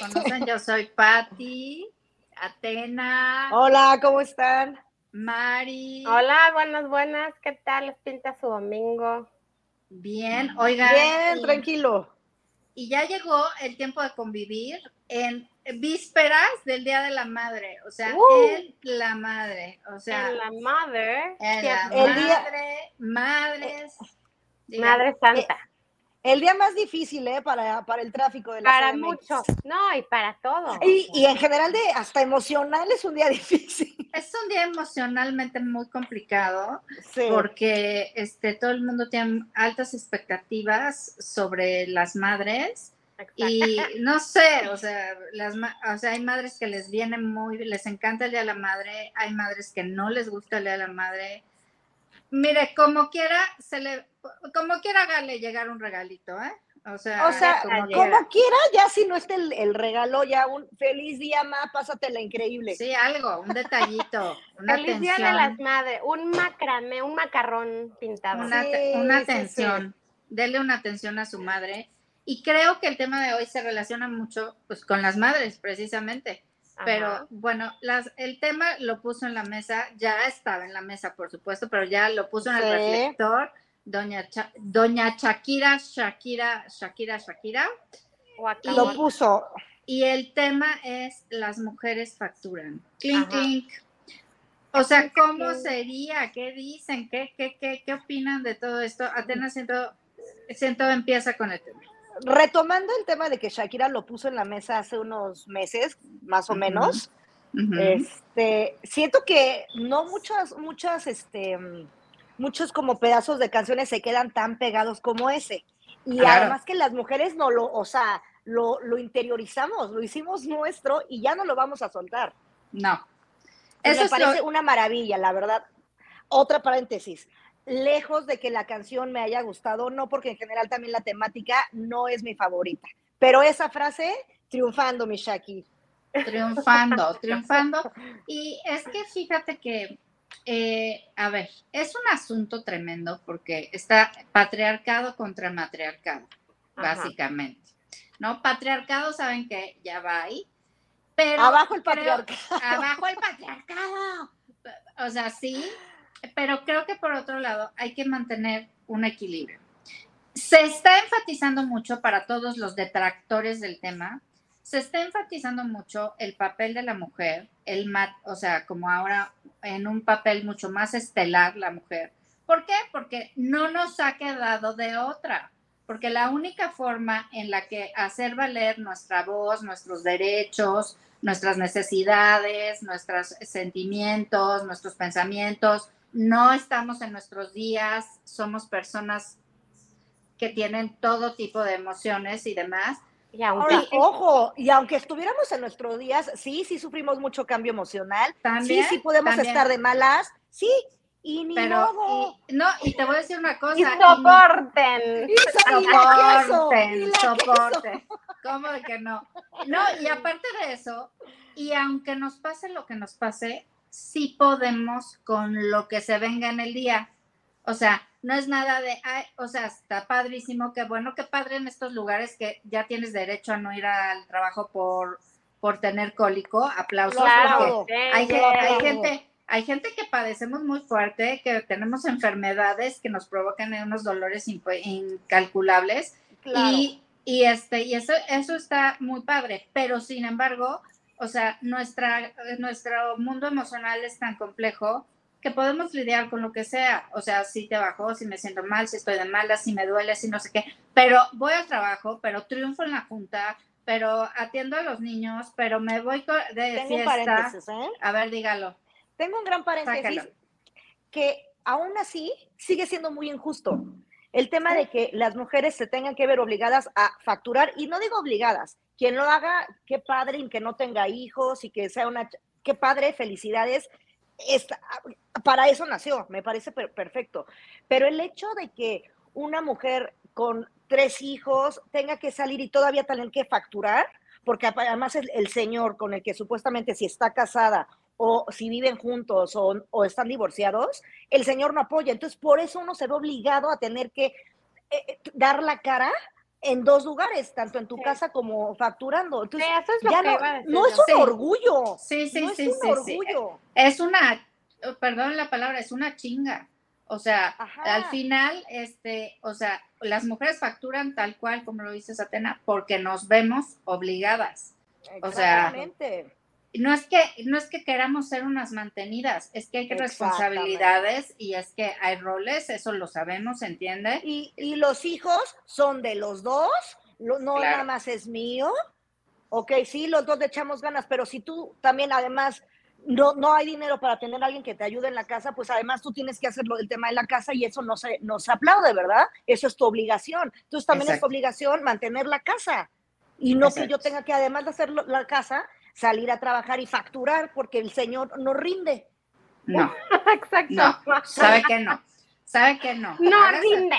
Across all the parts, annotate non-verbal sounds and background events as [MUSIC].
conocen, yo soy Patti, Atena. Hola, ¿cómo están? Mari. Hola, buenas, buenas. ¿Qué tal? ¿Les pinta su domingo? Bien, oigan. Bien, tranquilo. Y ya llegó el tiempo de convivir en vísperas del Día de la Madre, o sea, Uh. en la madre, o sea, En la madre. en ¿qué la día- madre, madres. Madre Santa. El día más difícil, ¿eh? Para, para el tráfico de la para CDMX. mucho. No, y para todo. Y, y en general, de hasta emocional, es un día [LAUGHS] difícil. Es un día emocionalmente muy complicado Sí. porque este, todo el mundo tiene altas expectativas sobre las madres y no sé, o sea, las, ma- o sea, hay madres que les viene muy, les encanta el Día de la Madre, hay madres que no les gusta el Día de la Madre. Mire, como quiera, se le, como quiera hágale llegar un regalito, ¿eh? O sea, O sea, como quiera, ya si no está el, el regalo, ya un feliz día, ma, pásatela increíble. Sí, algo, un detallito, [LAUGHS] una Feliz Día de atención. las Madres. Un macramé, un macarrón pintado. una, Sí, una sí, sí. atención, dele una atención a su madre. Y creo que el tema de hoy se relaciona mucho pues, con las madres, precisamente. Ajá. Pero bueno, las, el tema lo puso en la mesa, ya estaba en la mesa, por supuesto, pero ya lo puso en el Sí. reflector doña, Cha- doña Shakira, Shakira, Shakira, Shakira. Guacamole. Lo puso. Y el tema es las mujeres facturan. Clink, clink. O sea, ¿cómo sería? ¿Qué dicen? ¿Qué, qué, qué, qué opinan de todo esto? Atenas siento, siento empieza con el tema. Retomando el tema de que Shakira lo puso en la mesa hace unos meses, más o menos, este, siento que no muchas, muchas, este, muchos como pedazos de canciones se quedan tan pegados como ese. Y Claro. además que las mujeres no lo, o sea, lo, lo interiorizamos, lo hicimos nuestro y ya no lo vamos a soltar. No. Eso me es lo- parece una maravilla, la verdad. Otra paréntesis. Lejos de que la canción me haya gustado, no porque en general también la temática no es mi favorita. Pero esa frase, triunfando, mi Shaki. triunfando, [LAUGHS] triunfando. Y es que fíjate que, eh, a ver, es un asunto tremendo porque está patriarcado contra matriarcado, Ajá. básicamente. ¿No? Patriarcado, saben que ya va ahí. Pero Abajo el patriarcado. abajo el patriarcado. O sea, sí, pero creo que por otro lado hay que mantener un equilibrio. Se está enfatizando mucho para todos los detractores del tema, se está enfatizando mucho el papel de la mujer, el ma- o sea, como ahora en un papel mucho más estelar la mujer. ¿Por qué? Porque no nos ha quedado de otra. Porque la única forma en la que hacer valer nuestra voz, nuestros derechos, nuestras necesidades, nuestros sentimientos, nuestros pensamientos, no estamos en nuestros días, somos personas que tienen todo tipo de emociones y demás. Y aunque Ahora, ojo, y aunque estuviéramos en nuestros días, sí, sí sufrimos mucho cambio emocional. También, sí, sí podemos también. estar de malas. Sí, y ni Pero, modo. y- no, y te voy a decir una cosa. y soporten. Y y soporten, soporten. ¿Cómo de que no? No, y aparte de eso, y aunque nos pase lo que nos pase, sí podemos con lo que se venga en el día. O sea, no es nada de, ay, o sea, está padrísimo, qué bueno, qué padre en estos lugares que ya tienes derecho a no ir al trabajo por, por tener cólico. Aplausos. Claro, porque hay, gen- hay gente, hay gente que padecemos muy fuerte, que tenemos enfermedades que nos provocan unos dolores incalculables Claro. y, y este, y eso, eso está muy padre, pero sin embargo, o sea, nuestra, nuestro mundo emocional es tan complejo que podemos lidiar con lo que sea. O sea, si te bajó, si me siento mal, si estoy de malas, si me duele, si no sé qué. Pero voy al trabajo, pero triunfo en la junta, pero atiendo a los niños, pero me voy de Tengo un fiesta. paréntesis, ¿eh? A ver, dígalo. Tengo un gran paréntesis Sácalo. que aún así sigue siendo muy injusto. El tema de que las mujeres se tengan que ver obligadas a facturar, y no digo obligadas, quien lo haga, qué padre, y que no tenga hijos y que sea una, qué padre, felicidades, para eso nació, me parece per- perfecto. Pero el hecho de que una mujer con tres hijos tenga que salir y todavía tener que facturar, porque además el señor con el que supuestamente si está casada o si viven juntos o, o están divorciados, el señor no apoya. Entonces, por eso uno se ve obligado a tener que eh, dar la cara en dos lugares, tanto en tu Sí. casa como facturando. Entonces, Sí, eso es lo ya que no, iba a decir no es un Sí. orgullo. Sí, sí, no sí, es un sí, sí. orgullo. Es una, oh, perdón la palabra, es una chinga. O sea, Ajá. al final, este, o sea, las mujeres facturan tal cual, como lo dice Satena, porque nos vemos obligadas. o sea, Exactamente. No es que, no es que queramos ser unas mantenidas, es que hay responsabilidades y es que hay roles, eso lo sabemos, ¿se entiende? Y, y los hijos son de los dos, no Claro. nada más es mío. Ok, sí, los dos le echamos ganas, pero si tú también además no, no hay dinero para tener a alguien que te ayude en la casa, pues además tú tienes que hacerlo del tema de la casa y eso no se, no se aplaude, ¿verdad? Eso es tu obligación. Entonces también es tu obligación mantener la casa. Y no que yo tenga que, además de hacer la casa, salir a trabajar y facturar porque el señor no rinde. No, [LAUGHS] Exacto. no, sabe que no, sabe que no. No rinde.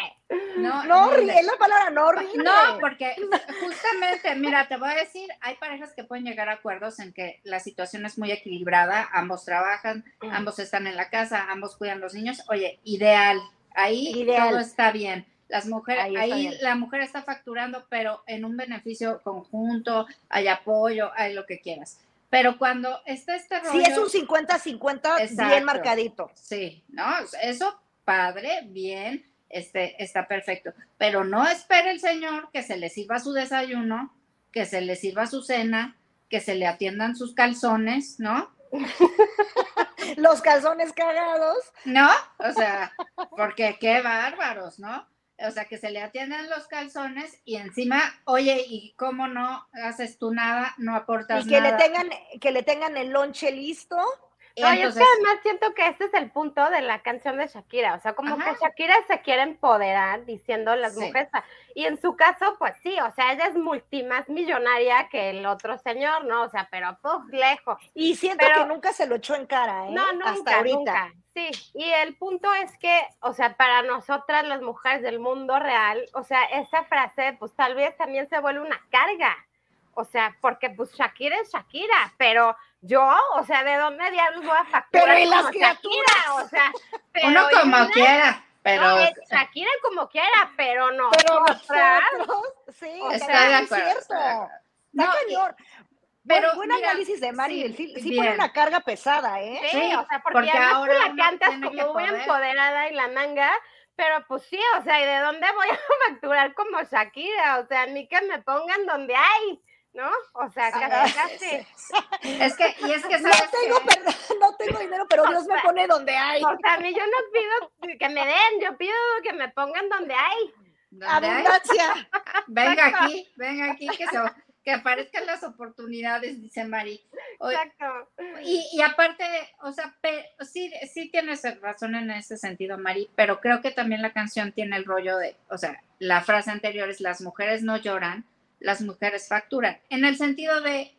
No, No rinde. es la palabra, no rinde. No, porque justamente, mira, te voy a decir, hay parejas que pueden llegar a acuerdos en que la situación es muy equilibrada, ambos trabajan, Mm. ambos están en la casa, ambos cuidan los niños. Oye, ideal, ahí Ideal. todo está bien. Las mujeres, Ahí la mujer está facturando, pero en un beneficio conjunto, hay apoyo, hay lo que quieras. Pero cuando está este rollo, Sí, es un 50-50 bien marcadito. Sí, ¿no? Eso, padre, bien, este, está perfecto. Pero no espere el señor que se le sirva su desayuno, que se le sirva su cena, que se le atiendan sus calzones, ¿no? [LAUGHS] Los calzones cagados. ¿No? O sea, porque qué bárbaros, ¿no? O sea, que se le atiendan los calzones y encima, oye, ¿y cómo no haces tú nada? No aportas Y que nada. le tengan, que le tengan el lonche listo. No, y es que entonces- además siento que este es el punto de la canción de Shakira. O sea, como Ajá. que Shakira se quiere empoderar diciendo las Sí. mujeres. Y en su caso, pues sí, o sea, ella es multi más millonaria que el otro señor, ¿no? O sea, pero puf, lejos. Y siento Pero- que nunca se lo echó en cara, ¿eh? No, Hasta nunca, ahorita. nunca. Sí, y el punto es que, o sea, para nosotras las mujeres del mundo real, o sea, esa frase, pues tal vez también se vuelve una carga. O sea, porque pues Shakira es Shakira, pero yo, o sea, ¿de dónde diablos voy a facturar Pero ¿y las como criaturas? Shakira? O sea, pero Uno como quiera, pero... no, es Shakira como quiera, pero no. Pero nosotros, sí, O sea, es cierto. Está No, cañón. pero buen, buen mira, análisis de Mari, sí, sí, pone una carga pesada, ¿eh? Sí, Sí, o sea, porque, porque ahora tú la cantas como muy poder. empoderada y la manga, pero pues sí, o sea, ¿y de dónde voy a [LAUGHS] facturar como Shakira? O sea, ni que me pongan donde hay, ¿no? O sea, casi, [LAUGHS] casi. Es que, y es que No sabes tengo, qué? perdón, no tengo dinero, pero [LAUGHS] Dios me pone donde hay. O sea, a mí yo no pido que me den, yo pido que me pongan donde hay. Abundancia. Venga aquí, venga aquí, que, se, que aparezcan las oportunidades, dice Mari. Exacto. Y, y aparte, o sea, pe- sí, sí tienes razón en ese sentido, Mari, pero creo que también la canción tiene el rollo de, o sea, la frase anterior es las mujeres no lloran, las mujeres facturan. En el sentido de,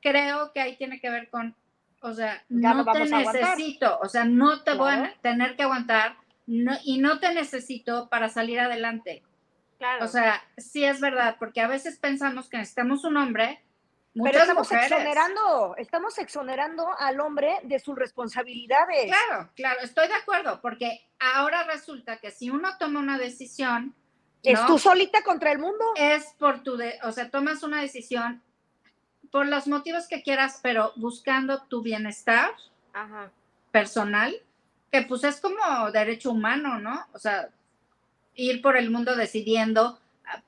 creo que ahí tiene que ver con, o sea, Ya no te necesito, o sea, no te voy a tener que aguantar no, y no te necesito para salir adelante. Claro. O sea, sí es verdad, porque a veces pensamos que necesitamos un hombre, Pero estamos mujeres. exonerando, estamos exonerando al hombre de sus responsabilidades. Claro, claro, estoy de acuerdo, porque ahora resulta que si uno toma una decisión, Es ¿no? tú solita contra el mundo. es por tu, de- o sea, tomas una decisión por los motivos que quieras, pero buscando tu bienestar Ajá. personal, que pues es como derecho humano, ¿no? O sea, ir por el mundo decidiendo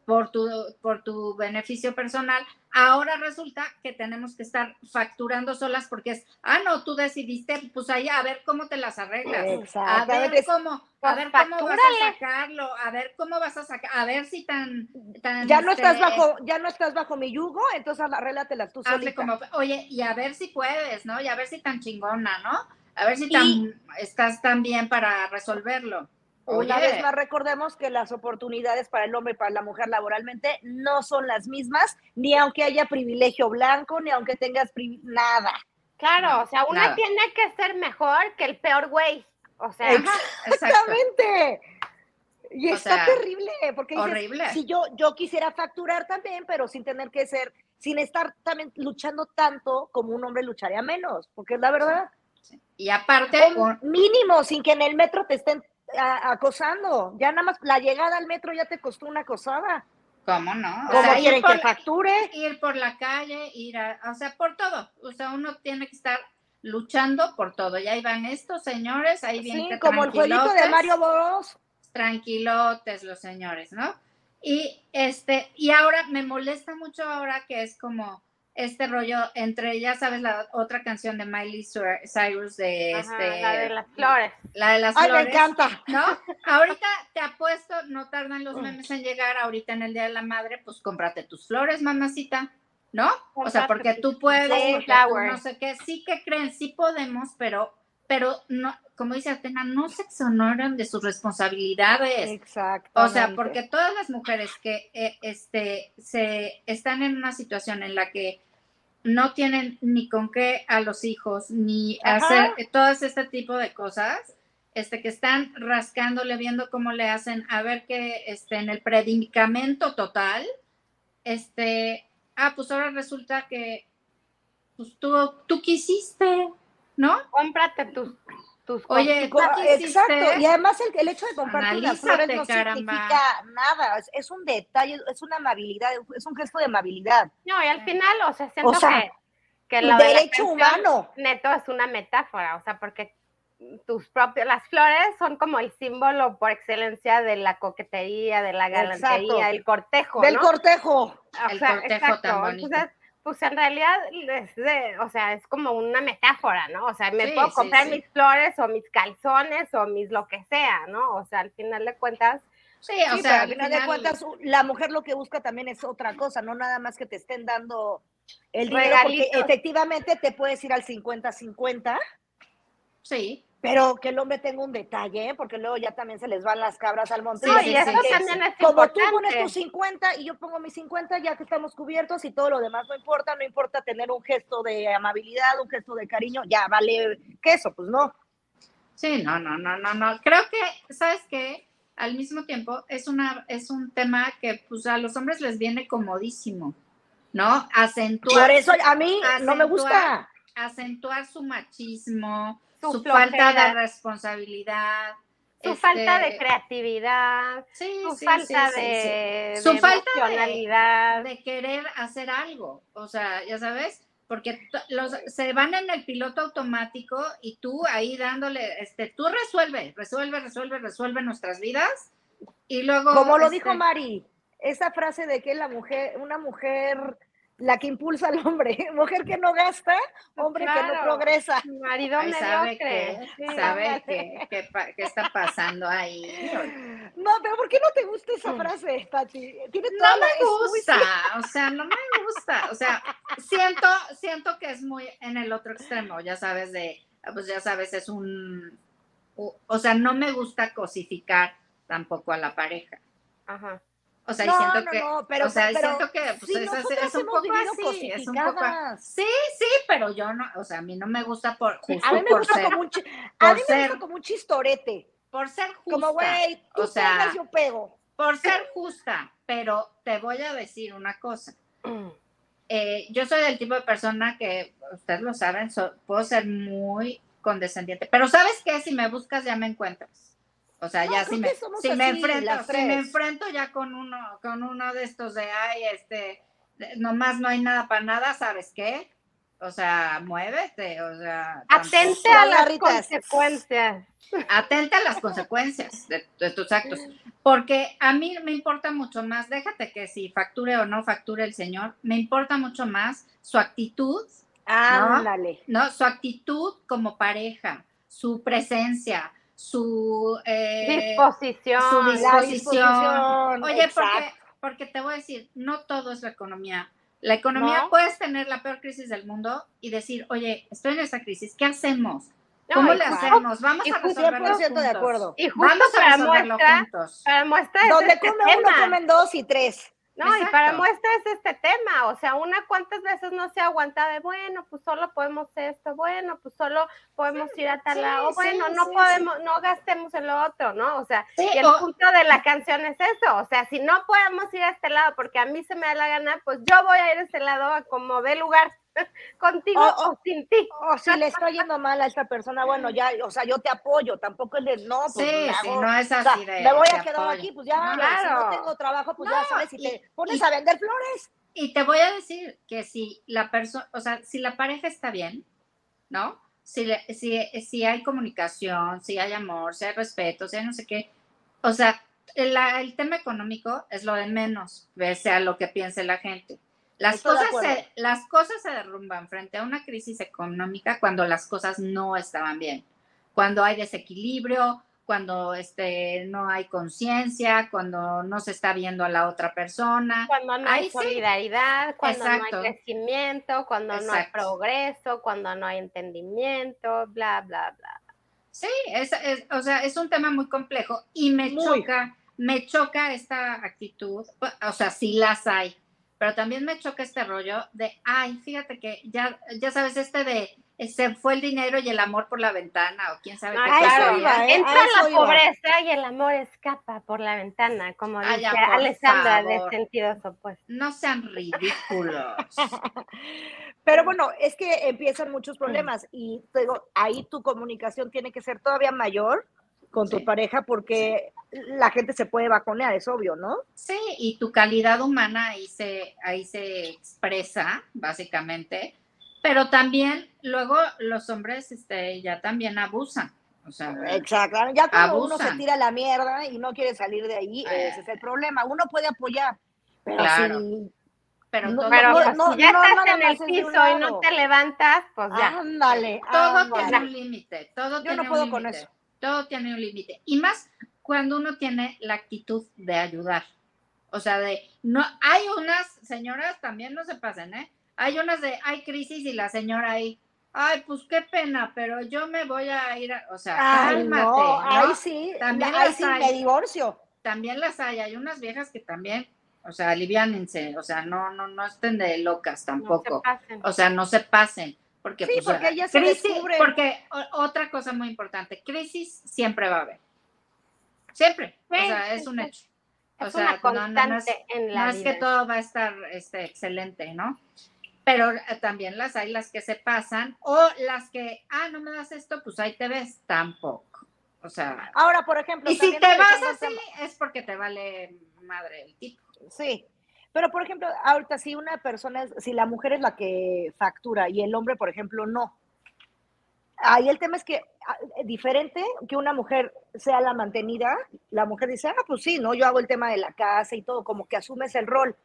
por tu, por tu beneficio personal. Ahora resulta que tenemos que estar facturando solas porque es, ah, no, tú decidiste, pues ahí a ver cómo te las arreglas. A ver cómo, a ver cómo vas a sacarlo, a ver cómo vas a sacar, a ver si tan, tan Ya no este, estás bajo, ya no estás bajo mi yugo, entonces arréglatelas tú hazle solita. como, oye, y a ver si puedes, ¿no? Y a ver si tan chingona, ¿no? A ver si tan, estás tan bien para resolverlo. Una vez más recordemos que las oportunidades para el hombre y para la mujer laboralmente no son las mismas, ni aunque haya privilegio blanco, ni aunque tengas nada. Claro, o sea, una Nada. tiene que ser mejor que el peor güey. O sea. Exactamente. Y O está sea, terrible, porque dices, horrible. si yo, yo quisiera facturar también, pero sin tener que ser, sin estar también luchando tanto como un hombre lucharía menos, porque es la verdad. Y aparte, O mínimo, sin que en el metro te estén a- acosando. Ya nada más la llegada al metro ya te costó una acosada. ¿Cómo no? O ¿Cómo sea, ir quieren por que facture? ir por la calle, ir a, o sea, por todo. O sea, uno tiene que estar luchando por todo. Y ahí van estos señores, ahí vienen Sí, que como el jueguito de Mario Bros. Tranquilotes los señores, ¿no? Y este, y ahora me molesta mucho ahora que es como este rollo entre, ya sabes, la otra canción de Miley Cyrus de Ajá, este, la de las flores. la de las Ay, me flores. encanta. ¿no? Ahorita te apuesto, no tardan los memes en llegar, ahorita en el Día de la Madre, pues cómprate tus flores, mamacita, ¿no? O sea, porque tú puedes, Sí, porque tú flowers. no sé qué, sí que creen, sí podemos, pero, pero no, como dice Atena, no se exoneran de sus responsabilidades. Exacto. O sea, porque todas las mujeres que eh, este, se están en una situación en la que no tienen ni con qué a los hijos, ni Ajá. hacer todas este tipo de cosas, este, que están rascándole, viendo cómo le hacen, a ver que este, en el predicamento total, este, ah, pues ahora resulta que pues tú, tú quisiste, ¿no? Cómprate tus, tus Oye, cositas. ¿tú Co- qué Exacto, y además el, el hecho de comprarte unas flores no caramba. significa nada, es, es un detalle, es una amabilidad, es un gesto de amabilidad, No, y al final, o sea, siento O sea, que, que lo derecho humano. neto es una metáfora, o sea, porque tus propias, las flores son como el símbolo por excelencia de la coquetería, de la galantería, Exacto. del cortejo, Del ¿no? cortejo. O El sea, cortejo exacto. tan bonito. Entonces, pues en realidad es de, o sea, es como una metáfora, ¿no? O sea, me Sí, puedo comprar sí. mis flores o mis calzones o mis lo que sea, ¿no? O sea, al final de cuentas, Sí, o sea, al final de cuentas, la mujer lo que busca también es otra cosa, no nada más que te estén dando el dinero, porque efectivamente te puedes ir al 50-50, sí, pero que el hombre tenga un detalle, ¿eh? porque luego ya también se les van las cabras al monte. Sí, no, y eso sí, también es Como tú pones tus 50 y yo pongo mis 50, ya que estamos cubiertos y todo lo demás no importa, no importa tener un gesto de amabilidad, un gesto de cariño, ya vale queso, pues no. sí, no, no, no, no, no. Creo que, ¿sabes qué? Al mismo tiempo es una, es un tema que pues a los hombres les viene comodísimo, ¿no? Acentuar, Por eso a mí no me gusta. acentuar su machismo, su, Su falta de responsabilidad. Su este, falta de creatividad, sí, su sí, falta sí, de, sí. Su de falta de- emocionalidad. de querer hacer algo, o sea, ya sabes, porque los, se van en el piloto automático y tú ahí dándole, este, tú resuelve, resuelve, resuelve, resuelve nuestras vidas y luego... Como lo este, dijo Mari, esa frase de que la mujer, una mujer, la que impulsa al hombre, [LAUGHS] mujer que no gasta, hombre que no progresa. Marido ay, ¿sabe sí. ¿Sabe pa- qué está pasando ahí? No, pero ¿por qué no te gusta esa frase, Pati? Tiene No la- me muy gusta, o sea, no me gusta, o sea, siento, siento que es muy en el otro extremo, ya sabes, de, pues ya sabes, es un, o, o sea, no me gusta cosificar tampoco a la pareja, Ajá. O sea, y No, siento no, que, no, pero, o sea, pero siento que, pues, es, un poco así, es un poco, sí, sí, pero yo no, o sea, a mí no me gusta por, justo A mí me por gusta ser, como un, chi- por a mí me ser- gusta como un chistorete, por ser justa, como güey, tú o sea, pegas, yo pego. por ser justa, pero te voy a decir una cosa, eh, yo soy del tipo de persona que, ustedes lo saben, so- puedo ser muy condescendiente, pero ¿sabes qué? Si me buscas ya me encuentras. O sea, No, ya si me, si me así, enfrento, las si me enfrento ya con uno, con uno de estos de ay, este, nomás no hay nada para nada, ¿sabes qué? O sea, muévete, o sea, Atente tampoco- a las Garritas. consecuencias. atenta a las consecuencias de, de tus actos, porque a mí me importa mucho más, déjate que si facture o no facture el señor, me importa mucho más su actitud, Ándale. ¿no? Su actitud como pareja, su presencia, su, eh, Disposición. su disposición. disposición. Oye, porque, porque te voy a decir, no todo es la economía. La economía ¿No? puedes tener la peor crisis del mundo y decir, oye, estoy en esta crisis, ¿qué hacemos? No, ¿Cómo le hacemos? Vamos y a resolverlo 100% de juntos. acuerdo. Y justo Vamos a para resolverlo muestra, juntos. para muestra es Donde este come uno, comen dos y tres. No, y para muestra es este tema, o sea, una cuántas veces no se aguanta de, bueno, pues solo podemos esto, bueno, pues solo podemos ir a tal lado, sí, bueno, no podemos, no gastemos en lo otro, ¿no? O sea, y el o- punto de la canción es eso, o sea, si no podemos ir a este lado porque a mí se me da la gana, pues yo voy a ir a este lado a como dé lugar, [LAUGHS] contigo O- o, sin ti. O si le estoy [LAUGHS] yendo mal a esta persona, bueno, ya, o sea, yo te apoyo, tampoco es de, no, pues Sí, sí, no es o sea, así de. me voy a quedar apoyo. aquí, pues ya, No, si no claro. tengo trabajo, pues No, ya sabes, si y- te pones y- a vender flores. Y te voy a decir que si la persona, o sea, si la pareja está bien, ¿no? Si, le- si, si hay comunicación, si hay amor, si hay respeto, si hay no sé qué, o sea, el, el tema económico es lo de menos, pese a lo que piense la gente. Las Estoy cosas, se, las cosas se derrumban frente a una crisis económica cuando las cosas no estaban bien, cuando hay desequilibrio, cuando este, no hay conciencia, cuando no se está viendo a la otra persona. Cuando no Ahí hay sí. solidaridad, cuando Exacto. no hay crecimiento, cuando no hay progreso, cuando no hay entendimiento, bla, bla, bla. Sí, es, es- o sea, es un tema muy complejo y me Muy. choca, me choca esta actitud, o sea, sí las hay, pero también me choca este rollo de, ay, fíjate que ya, ya sabes, este de, se fue el dinero y el amor por la ventana, o quién sabe No, qué claro, iba, ¿eh? entra la iba. pobreza y el amor escapa por la ventana, como Ay, dice ya, por Alessandra favor. de sentidos opuestos. No sean ridículos. [LAUGHS] Pero bueno, es que empiezan muchos problemas y te digo, ahí tu comunicación tiene que ser todavía mayor con tu Sí. pareja porque la gente se puede bajonear, es obvio, ¿no? Sí, y tu calidad humana ahí se, ahí se expresa, básicamente, pero también luego los hombres este, ya también abusan. O sea, Exacto. Ya cuando uno Abusan. se tira la mierda y no quiere salir de ahí, Eh. ese es el problema. Uno puede apoyar, pero Claro. si pero No, todo, Pero no, pues, no, si ya no, estás en el un piso y no te levantas, pues ya. ándale, todo ándale. tiene un límite, todo Yo tiene no un puedo con límite, eso. Todo tiene un límite. Y más cuando uno tiene la actitud de ayudar. O sea, de, no, hay unas señoras, también no se pasen, ¿eh? Hay unas de, hay crisis y la señora ahí, ay, pues qué pena, pero yo me voy a ir, a-". o sea, Ay, cálmate, no, ¿no? ahí sí, También ahí las sí hay. me divorcio. También las hay, hay unas viejas que también, o sea, aliviánense, o sea, no, no, no estén de locas No se tampoco. pasen. O sea, no se pasen. Porque, Sí, pues, porque o sea, ellas se crisis, descubren. Porque o- otra cosa muy importante, crisis siempre va a haber. Siempre. o Sí, sea, es un hecho. O Es sea, una constante no, no es, en la no es que todo va a estar este, excelente, ¿no? Pero eh, también las hay las que se pasan o las que, ah, no me das esto, pues ahí te ves. Tampoco. O sea, Ahora, por ejemplo, y si te vas así tema- es porque te vale madre el tipo. Sí, pero por ejemplo, ahorita si una persona, es, si la mujer es la que factura y el hombre, por ejemplo, no. Ahí el tema es que ah, diferente que una mujer sea la mantenida, la mujer dice, ah, pues sí, no, yo hago el tema de la casa y todo, como que asumes el rol,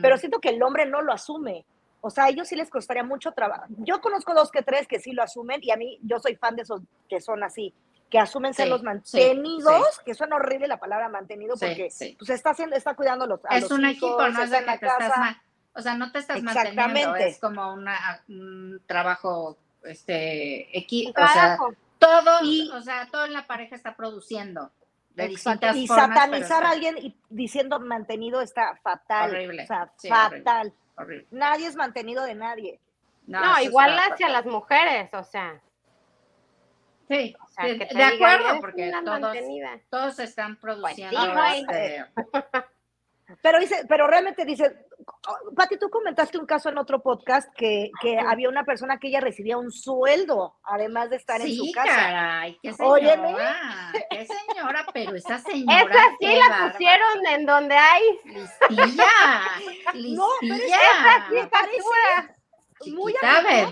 pero siento que el hombre no lo asume. O sea, a ellos sí les costaría mucho trabajo. Yo conozco dos que tres que sí lo asumen y a mí yo soy fan de esos que son así, que asumen ser Sí, los sí, mantenidos, que suena horrible la palabra mantenido porque pues está haciendo, está cuidando a los, a es los un hijos, equipo, no es de que te estás casa. o sea, no te estás manteniendo, es como una, un trabajo, este, equi, Un o sea, todo, Y- o sea, todo en la pareja está produciendo de Exacto, distintas Y formas, satanizar a alguien y diciendo mantenido está fatal. Horrible, O sea, sí, fatal. horrible. Nadie es mantenido de nadie. No, igual hacia fatal. las mujeres, o sea. Sí, O sea, sí, de digan, acuerdo, "Eres porque todos, mantenida". todos están produciendo, sí, güey. este, [LAUGHS] Pero dice, pero realmente dice, Pati, tú comentaste un caso en otro podcast que, que había una persona que ella recibía un sueldo, además de estar en su casa. caray, qué señora, Óyeme. qué señora, pero esa [LAUGHS] señora. Esa sí la pusieron en donde hay. Listilla, [LAUGHS] No, pero listilla. Esa sí factura. muy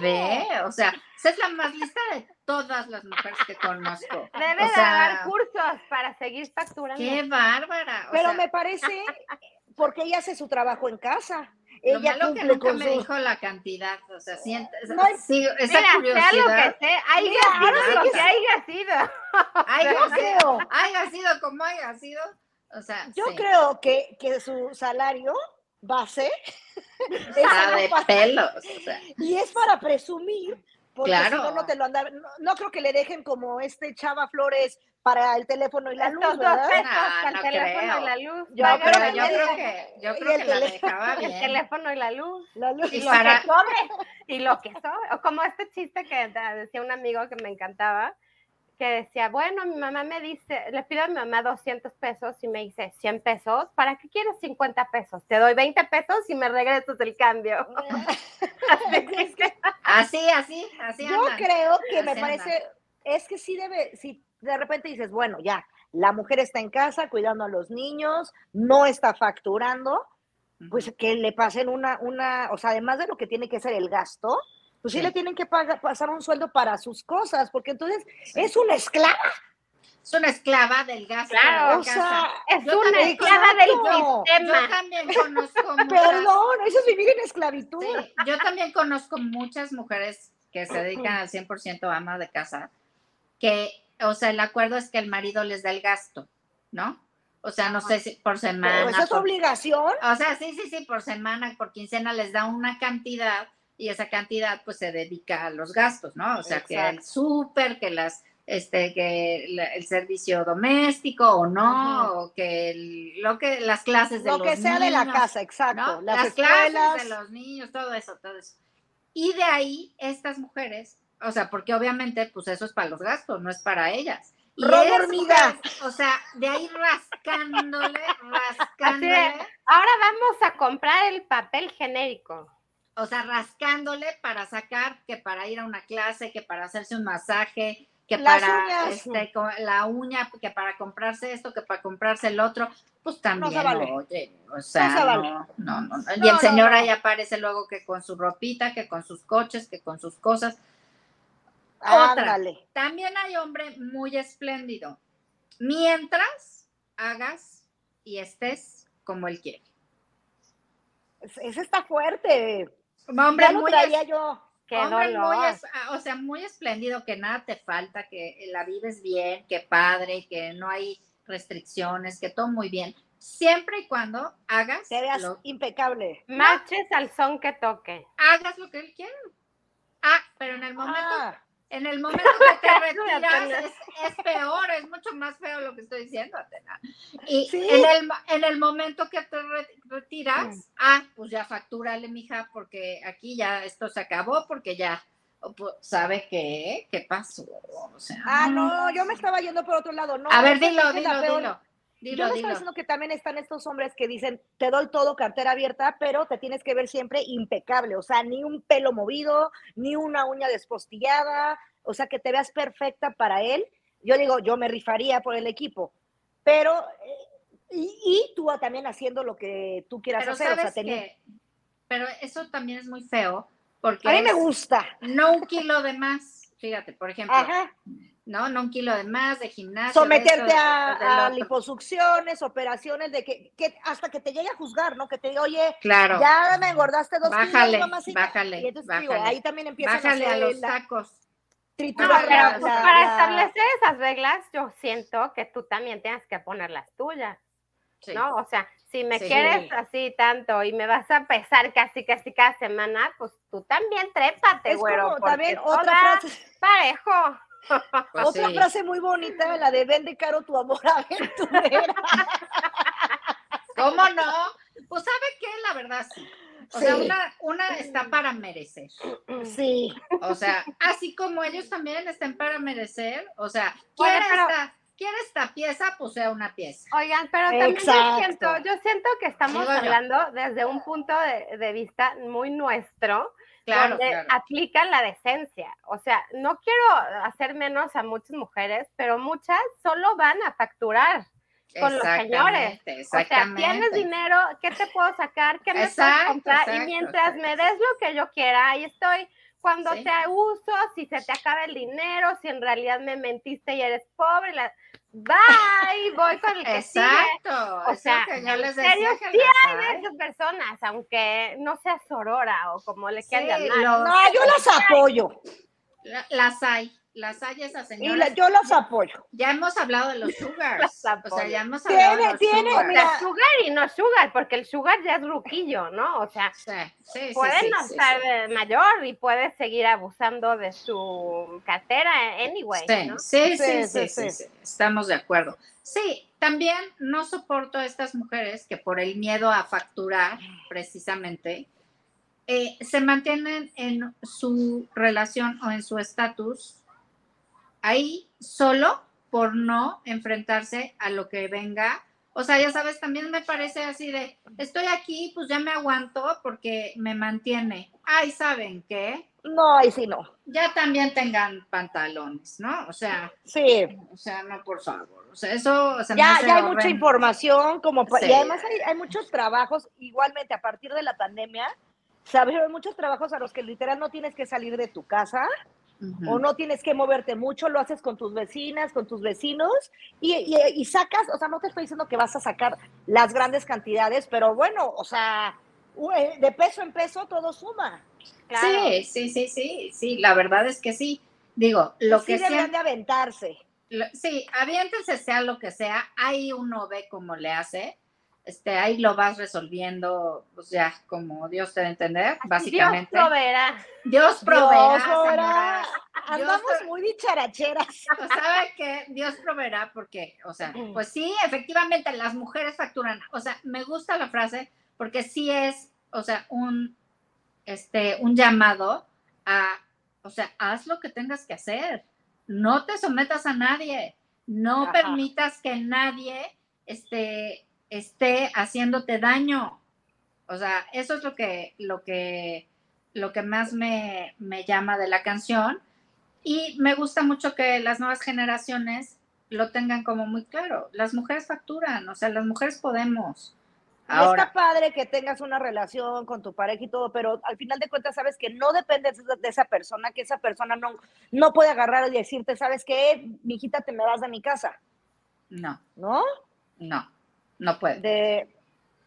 bebé, o sea, esa es la más lista de todas las mujeres que conozco. Debe o de sea, dar cursos para seguir facturando. Qué bárbara. o Pero sea, me parece [LAUGHS] porque ella hace su trabajo en casa. lo Ella malo que cumple nunca con me su... dijo la cantidad, o sea, siente, No hay- sí, esa Mira, sea lo curiosidad. que sea, Mira, sido lo que haya sido. Haya, Yo sido- creo, haya sido como haya sido, o sea, yo sí, creo que, que su salario base [LAUGHS] es de para- pelos, o sea, Y es para presumir, porque Claro. si no, no te lo andan. No, no creo que le dejen como este Chava Flores para el teléfono y la luz, Estos dos ¿verdad? pesos No, para el no teléfono creo. y la luz. Yo pero yo luz, creo que, yo y creo el que la dejaba [LAUGHS] el bien. teléfono y la luz. La luz. Y Y lo para- que sobre. [LAUGHS] Y lo que sobre. O como este chiste que decía un amigo que me encantaba, que decía, bueno, mi mamá me dice, le pido a mi mamá 200 pesos y me dice 100 pesos, ¿para qué quieres 50 pesos? Te doy 20 pesos y me regresas el cambio. [LAUGHS] así, así, así. Yo creo que me parece, es que sí debe, si de repente dices, bueno, ya, la mujer está en casa cuidando a los niños, no está facturando, pues que le pasen una, una, o sea, además de lo que tiene que ser el gasto, pues sí, le tienen que pagar, pasar un sueldo para sus cosas, porque entonces es una esclava. Es una esclava del gasto. Claro, o sea, es una esclava del sistema. Yo también conozco [LAUGHS] muchas, Perdón, eso es vivir en esclavitud. yo también conozco muchas mujeres que se dedican al 100% ama de casa, que, o sea, el acuerdo es que el marido les da el gasto, ¿no? O sea, no sé si por semana. ¿Eso es obligación? O sea, sí, sí, sí, por semana, por quincena les da una cantidad y esa cantidad pues se dedica a los gastos, ¿no? O sea, que el súper, que las este que el servicio doméstico o no, o que lo que las clases de lo los que sea de la casa, exacto, las, clases de los niños, todo eso, todo eso. Y de ahí estas mujeres, o sea, porque obviamente pues eso es para los gastos, no es para ellas. Y hormiga. o sea, de ahí rascándole, rascándole. ahora vamos a comprar el papel genérico o sea, rascándole para sacar que para ir a una clase, que para hacerse un masaje, que para este, la uña, que para comprarse esto, que para comprarse el otro, pues también, oye, o sea, no, no, no, Y el señor ahí aparece luego que con su ropita, que con sus coches, que con sus cosas. Otra, también hay hombre muy espléndido, mientras hagas y estés como él quiere. Ese está fuerte. Hombre, muy yo. o sea, muy espléndido, que nada te falta, que la vives bien, que padre, que no hay restricciones, que todo muy bien. Siempre y cuando hagas. Te veas impecable. Marches al son que toque. Hagas lo que él quiera. Ah, pero en el momento. Ah. En el momento que te [LAUGHS] retiras es, peor, es mucho más feo lo que estoy diciendo, Atena. Y en, el, en el momento que te retiras, ah, pues ya factúrale, mija, porque aquí ya esto se acabó, porque ya pues, sabe qué, qué pasó. O sea, ah, no, yo me estaba yendo por otro lado. No, a ver, dilo, dilo, dilo. Yo no estoy diciendo que también están estos hombres que dicen, te doy todo cartera abierta, pero te tienes que ver siempre impecable, o sea, ni un pelo movido, ni una uña despostillada, o sea, que te veas perfecta para él. Yo digo, yo me rifaría por el equipo, pero, eh, y, tú también haciendo lo que tú quieras hacer. o sea, pero eso también es muy feo, porque... A mí me gusta. No un kilo de más, fíjate, por ejemplo. Ajá ¿no? No un kilo de más, de gimnasio. Someterte a, liposucciones, operaciones, de que, hasta que te llegue a juzgar, ¿no? Que te diga, oye, claro. ya me engordaste dos bájale, kilos, Bájale, y entonces, Digo, ahí también empiezas bájale a, a los tacos. para establecer esas reglas, yo siento que tú también tienes que poner las tuyas. ¿No? O sea, si me quieres así tanto y me vas a pesar casi casi cada semana, pues tú también trépate, güero. también otra frase. [LAUGHS] Parejo. Pues Otra frase muy bonita, la de vende caro tu amor aventurera. [LAUGHS] ¿Cómo no? Pues sabe qué, la verdad sí. O sea, una, una, está para merecer. Sí. O sea, así como ellos también están para merecer. O sea, quiere, esta, quiere esta pieza, pues sea una pieza. Oigan, pero también yo siento, yo siento que estamos hablando desde un punto de, de vista muy nuestro claro, donde aplican la decencia. O sea, no quiero hacer menos a muchas mujeres, pero muchas solo van a facturar con los señores. O sea, tienes dinero, ¿qué te puedo sacar? ¿Qué me puedes comprar? y mientras me des lo que yo quiera, ahí estoy. Cuando te uso, si se te acaba el dinero, si en realidad me mentiste y eres pobre, la, bye, voy con el que Exacto. O sea, que yo les decía en serio, sí hay esas personas, aunque no sea sorora o como le quieran llamar. No, yo las apoyo. Las hay las hay esas señoras. Y yo las apoyo. Ya hemos hablado de los sugars. o sea, ya hemos hablado de los tiene, sugars. sugar y no sugar, porque el sugar ya es ruquillo, ¿no? O sea, puede no estar mayor y puede seguir abusando de su cartera anyway. ¿no? sí, sí, sí, sí, estamos de acuerdo. Sí, también no soporto a estas mujeres que por el miedo a facturar, precisamente, eh, se mantienen en su relación o en su estatus ahí solo por no enfrentarse a lo que venga. O sea, ya sabes, también me parece así de, estoy aquí, pues ya me aguanto porque me mantiene. Ay, ¿saben qué? No, ahí sí no. Ya también tengan pantalones, ¿no? O sea, Sí. o sea, no, por favor. O sea, eso se Ya, ya hay mucha información, como Sí. y además hay, hay muchos trabajos, igualmente a partir de la pandemia, se abrieron muchos trabajos a los que literal no tienes que salir de tu casa O no tienes que moverte mucho, lo haces con tus vecinas, con tus vecinos y, y- y sacas, o sea, no te estoy diciendo que vas a sacar las grandes cantidades, pero bueno, o sea, eh, de peso en peso todo suma. Claro. Sí, sí, sí, sí, sí, la verdad es que sí. Digo, lo sí que siempre, de aventarse. lo- sí, aviéntense sea lo que sea, ahí uno ve cómo le hace, este, ahí lo vas resolviendo, pues ya, como Dios te debe entender, básicamente. Dios proveerá. Dios proveerá, Dios proveerá. Andamos Dios- muy dicharacheras. [LAUGHS] Pues, ¿Sabe qué? Dios proveerá porque, o sea, pues sí, efectivamente las mujeres facturan. O sea, me gusta la frase porque sí es, o sea, un, este, un llamado a, o sea, haz lo que tengas que hacer. No te sometas a nadie. No Ajá. permitas que nadie esté, esté haciéndote daño. O sea, eso es lo que, lo que, lo que más me, me llama de la canción. Y me gusta mucho que las nuevas generaciones lo tengan como muy claro. Las mujeres facturan, o sea, las mujeres podemos. Ahora, está padre que tengas una relación con tu pareja y todo, pero al final de cuentas sabes que no dependes de, esa persona, que esa persona no, no puede agarrar y decirte, ¿sabes qué? Mi hijita, te me vas de mi casa, no, ¿no? no, no puede. De,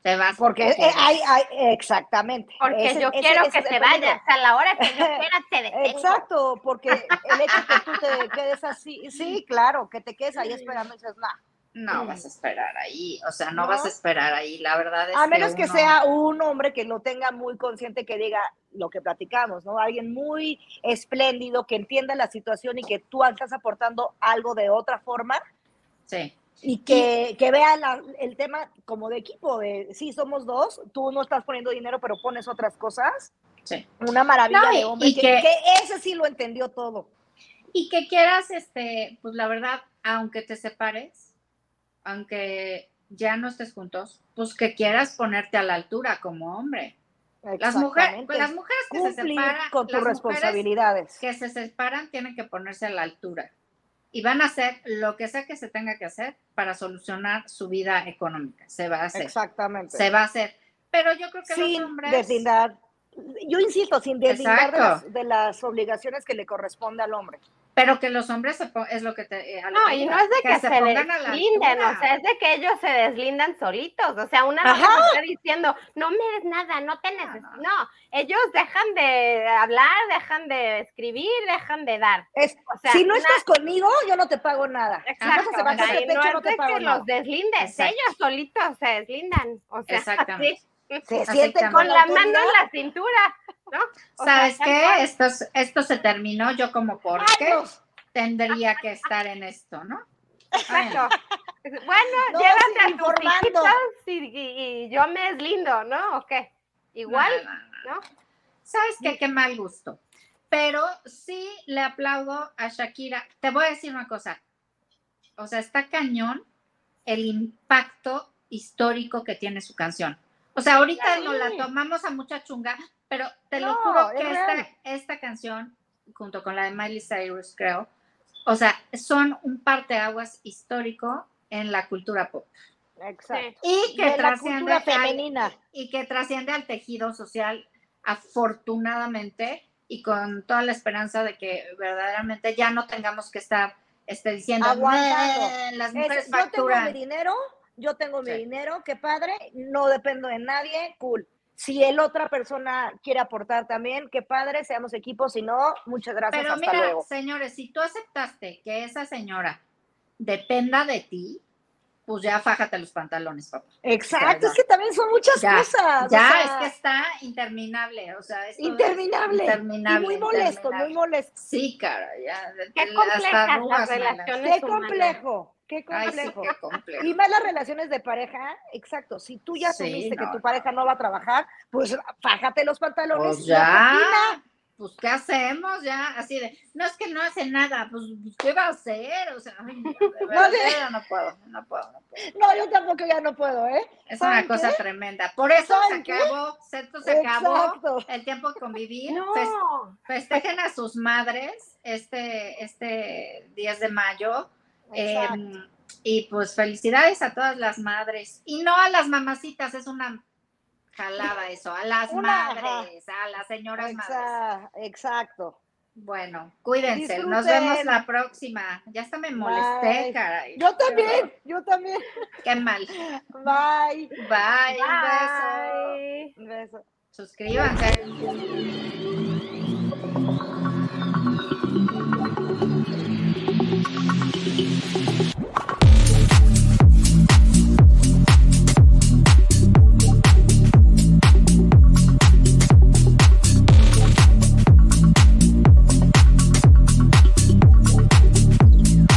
Te vas porque eh, quieres. hay, hay, exactamente. Porque Ese- yo ese- quiero ese que se peligro. vayas. A la hora que yo [LAUGHS] quiera te detengo. Exacto, porque el hecho que tú te [LAUGHS] quedes así, sí, claro, que te quedes ahí esperando y dices, nah. No vas a esperar ahí, o sea, no, ¿No? vas a esperar ahí. La verdad es A menos que uno- sea un hombre que lo tenga muy consciente, que diga lo que platicamos, ¿no? Alguien muy espléndido, que entienda la situación y que tú estás aportando algo de otra forma Sí, y que, que vea la- el tema como de equipo, de sí, somos dos, tú no estás poniendo dinero, pero pones otras cosas. sí. Una maravilla No, y- de hombre, y que, que- que ese sí lo entendió todo. Y que quieras, este, pues la verdad, aunque te separes, aunque ya no estés juntos, pues que quieras ponerte a la altura como hombre. Las mujeres, pues las mujeres que se separan, con tus las mujeres responsabilidades. que se separan tienen que ponerse a la altura y van a hacer lo que sea que se tenga que hacer para solucionar su vida económica. Se va a hacer, Exactamente. se va a hacer. Pero yo creo que sin los hombres, deslindar. Yo insisto, sin deslindar de las, de las obligaciones que le corresponde al hombre. pero que los hombres se es lo que te, eh, a lo No, que y no es de que, se, altura. o sea, es de que ellos se deslindan solitos. O sea, una Ajá. está diciendo, no me des nada, no te necesito. no. No, ellos dejan de hablar, dejan de escribir, dejan de dar. Es, O sea, si no una- estás conmigo, yo no te pago nada. Exacto, vas a bajar o sea, techo, no no es te de pago que nada. los deslindes, Exacto. ellos solitos se deslindan. O sea, [LAUGHS] Exactamente. así, Se que con la la mano en la cintura, ¿no? O sea, ¿Sabes tal qué? Esto, es- esto se terminó, yo como porque Años. tendría que estar en esto, ¿no? Exacto. Bueno, No, llévate a tus hijitos y, y- y yo me deslindo, ¿no? ¿O qué? Igual, No, no, no. ¿no? ¿Sabes qué? Qué mal gusto. Pero sí le aplaudo a Shakira. Te voy a decir una cosa. O sea, está cañón el impacto histórico que tiene su canción. O sea, ahorita nos la tomamos a mucha chunga, pero te lo No, juro que esta, esta canción, junto con la de Miley Cyrus, creo, o sea, son un parteaguas histórico en la cultura pop. Exacto. Y que la trasciende al- femenina. y que trasciende al tejido social afortunadamente y con toda la esperanza de que verdaderamente ya no tengamos que estar este, diciendo Aguantando. "Nah, las Es, mujeres yo tengo mi facturan. dinero, yo tengo mi Sí. dinero, qué padre, no dependo de nadie, cool. Si el otra persona quiere aportar también, qué padre, seamos equipos, si no, muchas gracias, Pero hasta mira, luego. señores, si tú aceptaste que esa señora dependa de ti, pues ya fájate los pantalones, papá. Exacto, es que también son muchas Ya, cosas. o Ya, sea, es que está interminable, o sea, es interminable, interminable, y muy molesto, interminable. muy molesto. Sí, cara, ya. Qué complejas las relaciones Qué humanas. complejo, qué Ay, sí, complejo. qué complejo. Y más las relaciones de pareja, exacto. Si tú ya Sí, asumiste que no, tu no. pareja no va a trabajar, pues fájate los pantalones. Pues ya. pues, ¿qué hacemos ya? Así de, no es que no hace nada, pues, ¿qué va a hacer? O sea, ay, [LAUGHS] de verdad, ya no puedo, no puedo, no puedo. No, yo tampoco ya no puedo, ¿eh? Es una ¿Saben cosa tremenda. Por eso se acabó, Seto se acabó Exacto. el tiempo de convivir. No. festejen a sus madres este, este 10 de mayo. Eh, y pues felicidades a todas las madres. Y no a las mamacitas, es una jalada eso, a las Una, madres, a las señoras madres. Exa- Exacto. Bueno, cuídense, nos vemos la próxima. Ya hasta me molesté, Bye. caray. Yo también, yo también. Qué mal. Bye. Bye, un beso. Bye. Un beso. Suscríbanse.